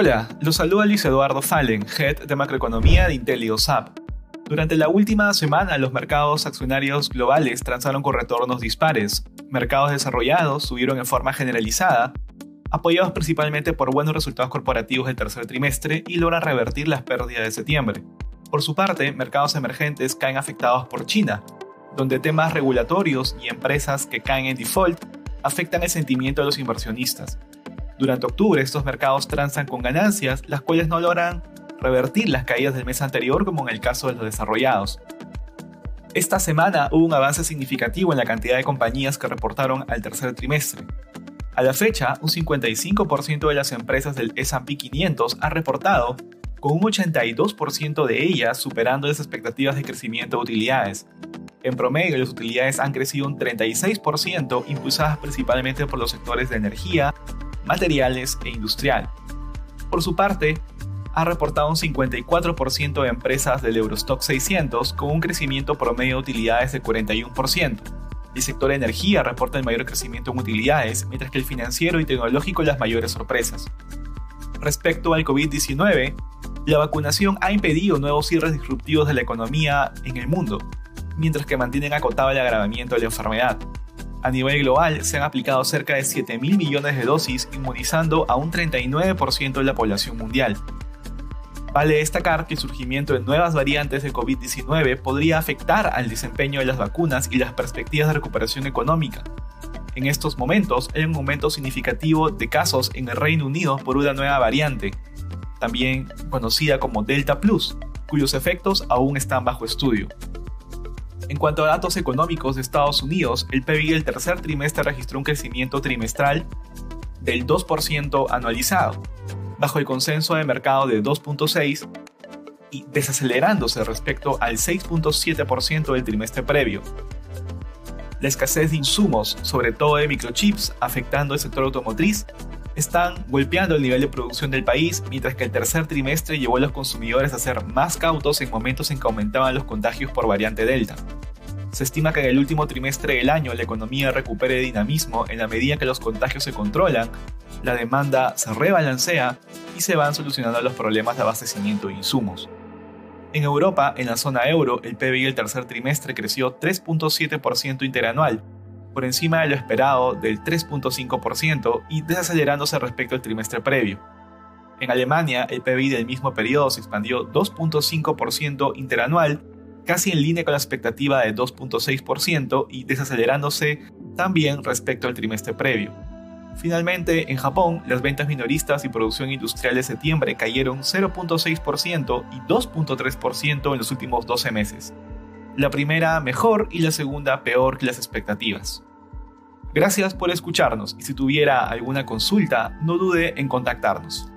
Hola, los saluda Luis Eduardo Fallen, Head de Macroeconomía de IntelioSAP. Durante la última semana, los mercados accionarios globales transaron con retornos dispares. Mercados desarrollados subieron en forma generalizada, apoyados principalmente por buenos resultados corporativos del tercer trimestre y logran revertir las pérdidas de septiembre. Por su parte, mercados emergentes caen afectados por China, donde temas regulatorios y empresas que caen en default afectan el sentimiento de los inversionistas. Durante octubre estos mercados transan con ganancias, las cuales no logran revertir las caídas del mes anterior como en el caso de los desarrollados. Esta semana hubo un avance significativo en la cantidad de compañías que reportaron al tercer trimestre. A la fecha, un 55% de las empresas del S&P 500 ha reportado, con un 82% de ellas superando las expectativas de crecimiento de utilidades. En promedio, las utilidades han crecido un 36%, impulsadas principalmente por los sectores de energía, materiales e industrial. Por su parte, ha reportado un 54% de empresas del Eurostock 600 con un crecimiento promedio de utilidades de 41%. El sector de energía reporta el mayor crecimiento en utilidades, mientras que el financiero y tecnológico las mayores sorpresas. Respecto al COVID-19, la vacunación ha impedido nuevos cierres disruptivos de la economía en el mundo, mientras que mantienen acotado el agravamiento de la enfermedad. A nivel global, se han aplicado cerca de 7 mil millones de dosis, inmunizando a un 39% de la población mundial. Vale destacar que el surgimiento de nuevas variantes de COVID-19 podría afectar al desempeño de las vacunas y las perspectivas de recuperación económica. En estos momentos hay un aumento significativo de casos en el Reino Unido por una nueva variante, también conocida como Delta Plus, cuyos efectos aún están bajo estudio. En cuanto a datos económicos de Estados Unidos, el PIB del tercer trimestre registró un crecimiento trimestral del 2% anualizado, bajo el consenso de mercado de 2.6 y desacelerándose respecto al 6.7% del trimestre previo. La escasez de insumos, sobre todo de microchips, afectando el sector automotriz, están golpeando el nivel de producción del país, mientras que el tercer trimestre llevó a los consumidores a ser más cautos en momentos en que aumentaban los contagios por variante Delta. Se estima que en el último trimestre del año la economía recupere dinamismo en la medida que los contagios se controlan, la demanda se rebalancea y se van solucionando los problemas de abastecimiento de insumos. En Europa, en la zona euro, el PBI del tercer trimestre creció 3.7% interanual, por encima de lo esperado del 3.5% y desacelerándose respecto al trimestre previo. En Alemania, el PBI del mismo periodo se expandió 2.5% interanual, casi en línea con la expectativa de 2.6% y desacelerándose también respecto al trimestre previo. Finalmente, en Japón, las ventas minoristas y producción industrial de septiembre cayeron 0.6% y 2.3% en los últimos 12 meses. La primera mejor y la segunda peor que las expectativas. Gracias por escucharnos y si tuviera alguna consulta, no dude en contactarnos.